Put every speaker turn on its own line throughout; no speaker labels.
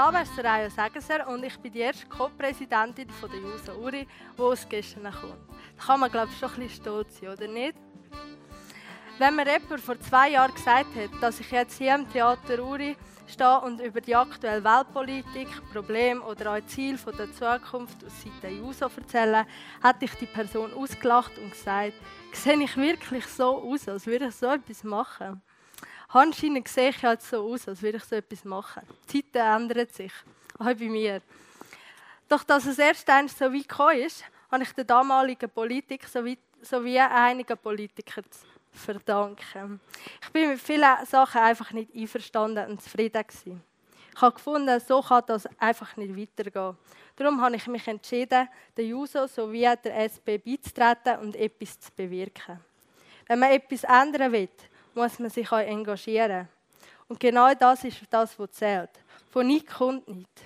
Name ist Soraya Segenser und ich bin die erste Co-Präsidentin der JUSA Uri, die aus gestern kommt. Da kann man, glaube ich, schon ein bisschen stolz sein, oder nicht? Wenn mir jemand vor zwei Jahren gesagt hat, dass ich jetzt hier im Theater Uri stehe und über die aktuelle Weltpolitik, Probleme oder auch Ziele der Zukunft aus Seite JUSO erzähle, hätte ich die Person ausgelacht und gesagt, sehe ich wirklich so aus, als würde ich so etwas machen? Anscheinend sehe ich halt so aus, als würde ich so etwas machen. Die Zeiten ändern sich, auch bei mir. Doch dass es erst einmal so weit gekommen ist, habe ich der damaligen Politik sowie einigen Politikern zu verdanken. Ich bin mit vielen Sachen einfach nicht einverstanden und zufrieden gewesen. Ich habe gefunden, so kann das einfach nicht weitergehen. Darum habe ich mich entschieden, der JUSO sowie der SP beizutreten und etwas zu bewirken. Wenn man etwas ändern will, muss man sich auch engagieren. Und genau das ist das, was zählt. Von nichts kommt nichts.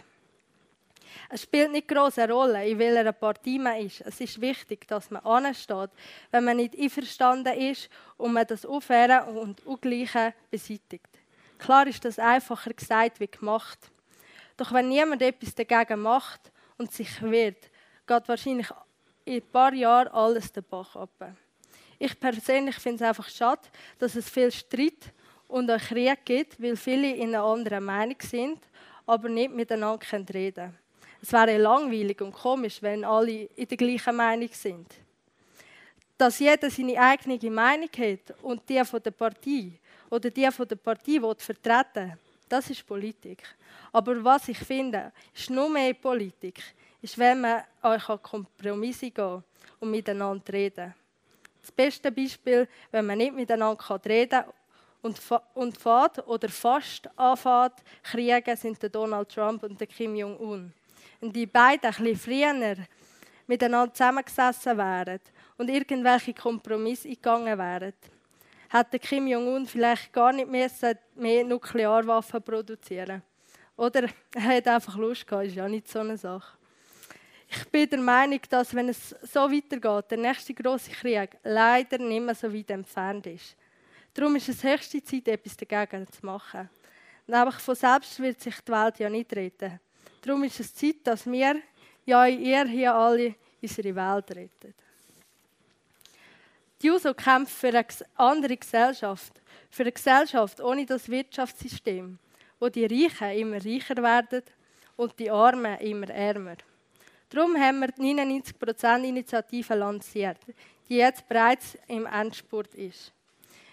Es spielt nicht groß Rolle, in welcher Partie man ist. Es ist wichtig, dass man ansteht, wenn man nicht einverstanden ist und man das Aufhören und Ungleiche beseitigt. Klar ist das einfacher gesagt wie gemacht. Doch wenn niemand etwas dagegen macht und sich wehrt, geht wahrscheinlich in ein paar Jahren alles den Bach ab. Ich persönlich finde es einfach schade, dass es viel Streit und auch Krieg gibt, weil viele in einer anderen Meinung sind, aber nicht miteinander reden können. Es wäre langweilig und komisch, wenn alle in der gleichen Meinung sind. Dass jeder seine eigene Meinung hat und die von der Partei oder die von der Partei vertreten das ist Politik. Aber was ich finde, ist nur mehr Politik, ist, wenn man an Kompromisse gehen und miteinander reden. Das beste Beispiel, wenn man nicht miteinander reden kann und, und fährt oder fast anfängt, kriegen, sind der Donald Trump und der Kim Jong-un. Und die beiden ein bisschen früher miteinander zusammengesessen wären und irgendwelche Kompromisse eingegangen wären, hätte Kim Jong-un vielleicht gar nicht mehr, mehr Nuklearwaffen produzieren Oder er hat einfach Lust gehabt, ist ja nicht so eine Sache. Ich bin der Meinung, dass wenn es so weitergeht, der nächste große Krieg leider nicht mehr so weit entfernt ist. Darum ist es höchste Zeit, etwas dagegen zu machen. Nämlich von selbst wird sich die Welt ja nicht retten. Darum ist es Zeit, dass wir, ja ihr hier alle, unsere Welt retten. Die JUSO kämpft für eine andere Gesellschaft. Für eine Gesellschaft ohne das Wirtschaftssystem, wo die Reichen immer reicher werden und die Armen immer ärmer. Darum haben wir die 99%-Initiative lanciert, die jetzt bereits im Endspurt ist.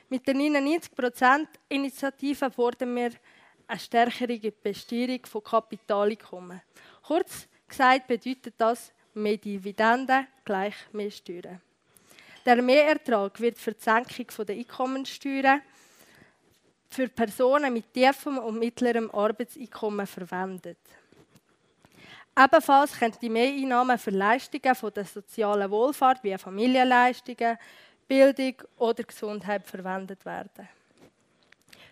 Mit der 99%-Initiative fordern wir eine stärkere Besteuerung von Kapitaleinkommen. Kurz gesagt bedeutet das mehr Dividenden gleich mehr Steuern. Der Mehrertrag wird für die Senkung der Einkommenssteuern für Personen mit tiefem und mittlerem Arbeitseinkommen verwendet. Ebenfalls können die Mehreinnahmen für Leistungen von der sozialen Wohlfahrt wie Familienleistungen, Bildung oder Gesundheit verwendet werden.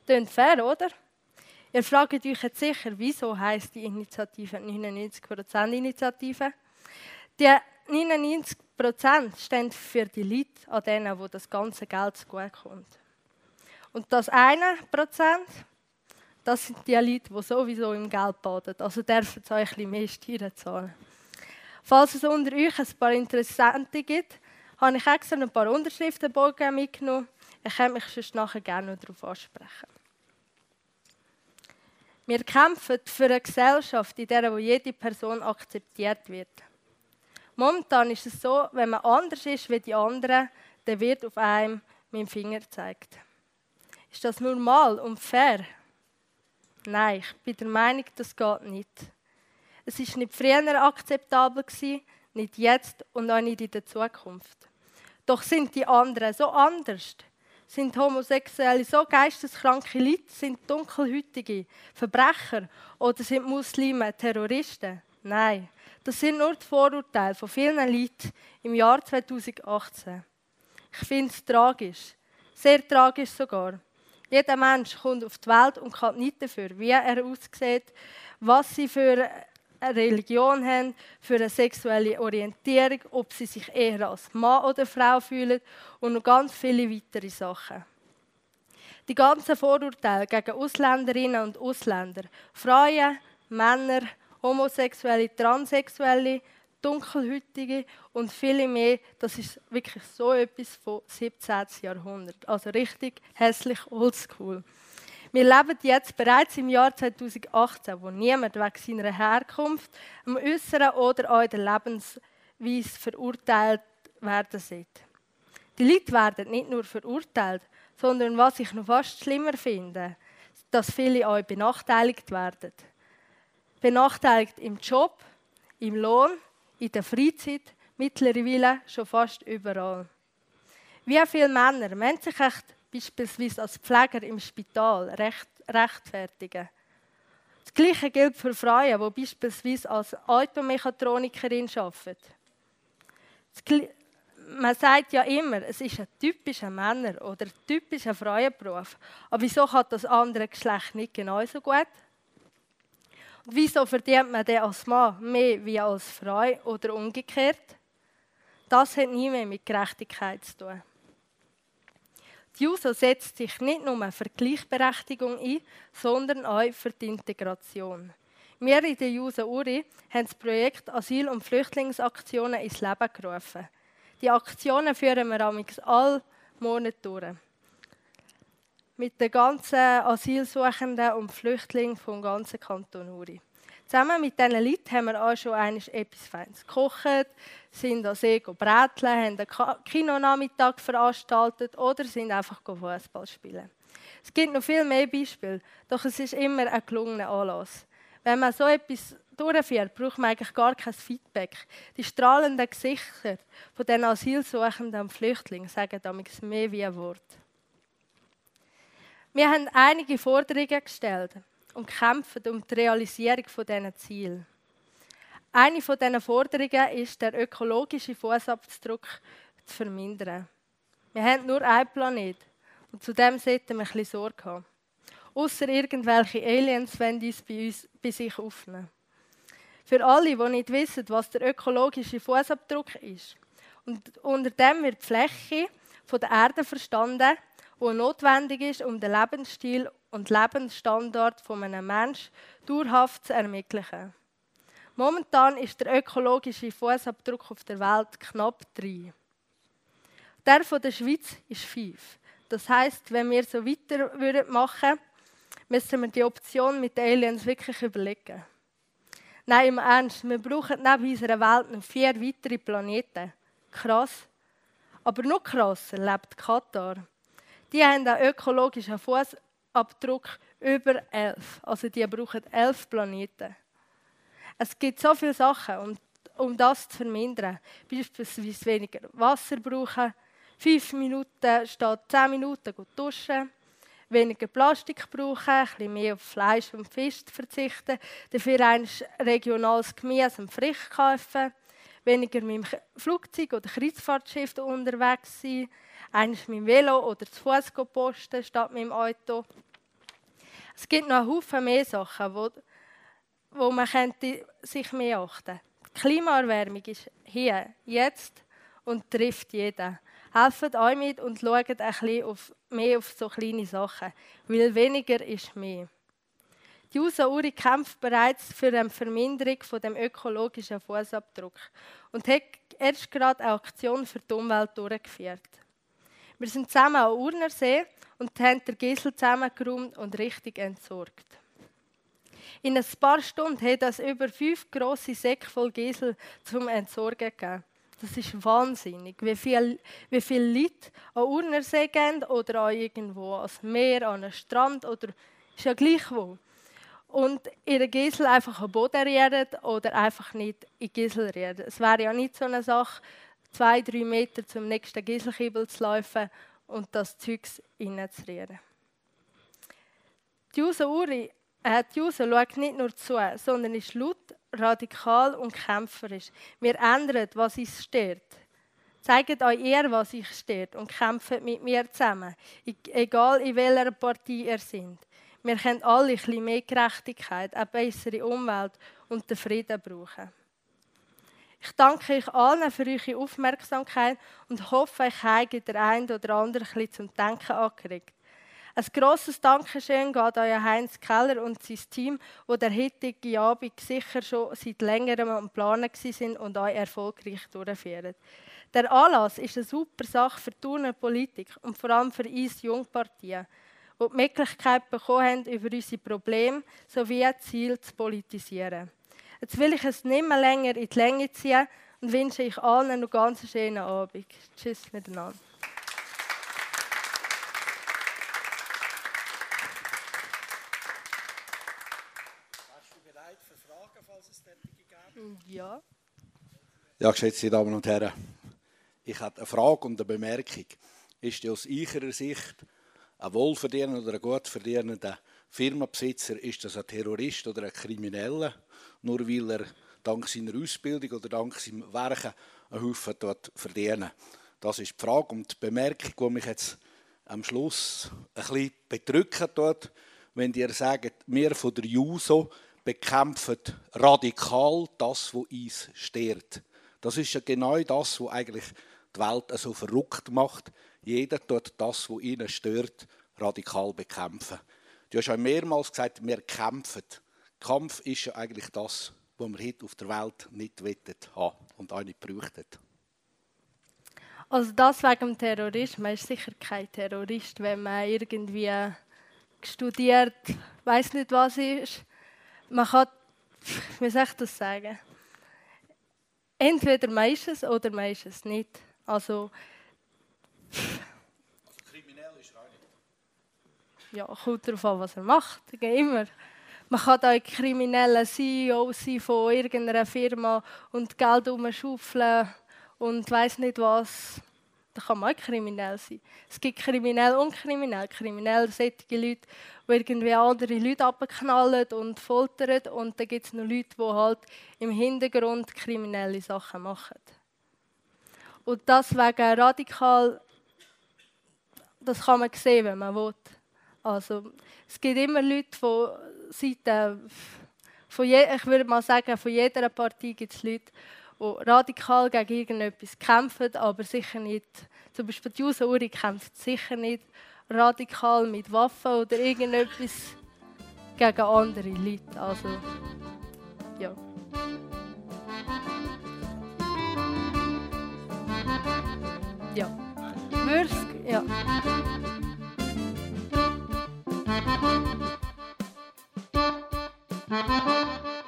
Klingt fair, oder? Ihr fragt euch jetzt sicher, wieso heißt die Initiative 99%-Initiative? Die 99% stehen für die Leute, an denen wo das ganze Geld zu kommt. Und das eine Prozent das sind die Leute, die sowieso im Geld baden. Also dürfen sie euch ein bisschen mehr Steuern zahlen. Falls es unter euch ein paar Interessante gibt, habe ich extra ein paar Unterschriftenbogen mitgenommen. Ich kann mich sonst nachher gerne noch darauf ansprechen. Wir kämpfen für eine Gesellschaft, in der jede Person akzeptiert wird. Momentan ist es so, wenn man anders ist wie die anderen, dann wird auf einem mit dem Finger gezeigt. Ist das normal und fair? Nein, ich bin der Meinung, das geht nicht. Es ist nicht früher akzeptabel nicht jetzt und auch nicht in der Zukunft. Doch sind die anderen so anders. Sind Homosexuelle so geisteskranke Leute? Sind Dunkelhütige Verbrecher? Oder sind Muslime Terroristen? Nein, das sind nur die Vorurteile von vielen Leuten im Jahr 2018. Ich finde es tragisch. Sehr tragisch sogar. Jeder Mensch kommt auf die Welt und kann nicht dafür, wie er aussieht, was sie für eine Religion haben, für eine sexuelle Orientierung, ob sie sich eher als Mann oder Frau fühlen und noch ganz viele weitere Sachen. Die ganzen Vorurteile gegen Ausländerinnen und Ausländer, Frauen, Männer, Homosexuelle, Transsexuelle, Dunkelhütige und viele mehr. Das ist wirklich so etwas von 17. Jahrhundert. Also richtig hässlich oldschool. Wir leben jetzt bereits im Jahr 2018, wo niemand wegen seiner Herkunft, am Äußeren oder auch der Lebensweise verurteilt werden sollte. Die Leute werden nicht nur verurteilt, sondern was ich noch fast schlimmer finde, dass viele auch benachteiligt werden. Benachteiligt im Job, im Lohn, in der Freizeit, mittlerweile schon fast überall. Wie viele Männer müssen sich echt beispielsweise als Pfleger im Spital recht, rechtfertigen? Das Gleiche gilt für Frauen, die beispielsweise als Automechatronikerin arbeiten. Man sagt ja immer, es ist ein typischer Männer- oder ein typischer Frauenberuf. Aber wieso kann das andere Geschlecht nicht genauso gut? Und wieso verdient man denn als Mann mehr wie als Frau oder umgekehrt? Das hat nie mehr mit Gerechtigkeit zu tun. Die JUSO setzt sich nicht nur für Gleichberechtigung ein, sondern auch für die Integration. Wir in der JUSO Uri haben das Projekt Asyl- und Flüchtlingsaktionen ins Leben gerufen. Die Aktionen führen wir alle Monate durch. Mit den ganzen Asylsuchenden und Flüchtlingen vom ganzen Kanton Uri. Zusammen mit diesen Leuten haben wir auch schon einmal etwas Feines gekocht, sind an See bräteln, haben einen Kinonachmittag veranstaltet oder sind einfach Fußball spielen. Es gibt noch viel mehr Beispiele, doch es ist immer ein gelungener Anlass. Wenn man so etwas durchführt, braucht man eigentlich gar kein Feedback. Die strahlenden Gesichter von den Asylsuchenden und Flüchtlingen sagen damit mehr wie ein Wort. Wir haben einige Forderungen gestellt und kämpfen um die Realisierung dieser Ziele. Eine dieser Forderungen ist, der ökologische Fußabdruck zu vermindern. Wir haben nur einen Planet und zu dem sollten wir ein bisschen Sorge haben. Außer irgendwelche Aliens wollen uns bei, uns bei sich aufnehmen. Für alle, die nicht wissen, was der ökologische Fußabdruck ist. Und unter dem wird die Fläche der Erde verstanden, die notwendig ist, um den Lebensstil und Lebensstandard von einem Menschen dauerhaft zu ermöglichen. Momentan ist der ökologische Fußabdruck auf der Welt knapp 3. Der von der Schweiz ist 5. Das heißt, wenn wir so weiter machen würden, müssen wir die Option mit den Aliens wirklich überlegen. Nein, im Ernst, wir brauchen neben unserer Welt noch vier weitere Planeten. Krass. Aber noch krasser lebt Katar. Die haben einen ökologischen Fußabdruck über elf. Also die brauchen elf Planeten. Es gibt so viele Sachen, um, um das zu vermindern. Beispielsweise weniger Wasser brauchen, fünf Minuten statt zehn Minuten gut duschen, weniger Plastik brauchen, ein bisschen mehr auf Fleisch und Fisch verzichten, dafür ein regionales Gemüse und Frisch kaufen, weniger mit dem Flugzeug oder Kreuzfahrtschiff unterwegs sein, eines mit dem Velo oder zu Fuß posten statt mit dem Auto. Es gibt noch Haufen mehr Sachen, wo, wo man könnte sich mehr achten. Die Klimaerwärmung ist hier, jetzt und trifft jeden. Helft euch mit und schaut ein bisschen auf, mehr auf so kleine Sachen, weil weniger ist mehr. Die USA Uri kämpft bereits für eine Verminderung von dem ökologischen Fußabdruck und hat erst gerade eine Aktion für die Umwelt durchgeführt. Wir sind zusammen am Urnersee und haben den Giesel zusammengeräumt und richtig entsorgt. In ein paar Stunden hat es über fünf grosse Säcke voll Giesel zum Entsorgen gegeben. Das ist wahnsinnig, wie viele wie viel Leute an Urnersee gehen oder an irgendwo ans Meer, an einen Strand oder ist ja gleich wo. Und ihre Giesel einfach am Boden rühren oder einfach nicht in Giesel rühren. Es wäre ja nicht so eine Sache, zwei, drei Meter zum nächsten Gieselkiebel zu laufen und das Zeugs reinzurühren. Die Juso Uri, äh, die Juso schaut nicht nur zu, sondern ist laut, radikal und kämpferisch. Wir ändern, was uns stört. Zeigt euch ihr, was euch stört und kämpft mit mir zusammen, egal in welcher Partie ihr seid. Wir können alle bisschen mehr Gerechtigkeit, eine bessere Umwelt und den Frieden brauchen. Ich danke euch allen für eure Aufmerksamkeit und hoffe, ich habe der ein oder andere ein bisschen zum Denken angeregt. Ein grosses Dankeschön geht an Heinz Keller und sein Team, wo der heutige Abend sicher schon seit längerem am Planen sind und auch erfolgreich durchführen. Der Anlass ist eine super Sache für die Politik und vor allem für uns Jungpartien, die die Möglichkeit bekommen haben, über unsere Probleme sowie Ziele zu politisieren. Jetzt will ich es nicht mehr länger in die Länge ziehen und wünsche euch allen noch ganz einen schönen Abend. Tschüss miteinander. Ja.
Ja, geschätzte Damen und Herren, ich habe eine Frage und eine Bemerkung. Ist aus Ihrer Sicht ein wohlverdienender oder ein gut verdienender Firmenbesitzer, ist das ein Terrorist oder ein Krimineller, nur weil er dank seiner Ausbildung oder dank seinem Werken einen Haufen dort verdienen? Das ist die Frage und die Bemerkung, die mich jetzt am Schluss ein bisschen bedrücken dort, wenn ihr sagt, wir von der JUSO bekämpfen radikal das, was uns stört. Das ist ja genau das, was eigentlich die Welt so verrückt macht. Jeder tut das, was ihn stört, radikal bekämpfen. Du hast ja mehrmals gesagt, wir kämpfen. Kampf ist ja eigentlich das, was wir heute auf der Welt nicht haben und auch nicht bräuchten.
Also das wegen Terrorismus. Man ist sicher kein Terrorist, wenn man irgendwie studiert, weiß nicht was ist. Man kann, wie soll ich das sagen? Entweder man ist es oder man ist es nicht. Also,
kriminell ist auch nicht.
Ja, kommt darauf an, was er macht. Immer. Man kann auch krimineller CEO sein von irgendeiner Firma und Geld umschaufeln und weiß nicht was. Da kann man auch kriminell sein. Es gibt kriminell und kriminell. Kriminell solche Leute, die irgendwie andere Leute abknallen und foltern. Und dann gibt es noch Leute, die halt im Hintergrund kriminelle Sachen machen. Und das wegen radikal, das kann man sehen, wenn man will. Also, es gibt immer Leute von Seiten, von je, ich würde mal sagen, von jeder Partei gibt es Leute, die radikal gegen irgendetwas kämpfen, aber sicher nicht, zum Beispiel die Jusa Uri kämpft sicher nicht radikal mit Waffen oder irgendetwas gegen andere Leute. Also, ja. Ja. Mursk? Ja. Thank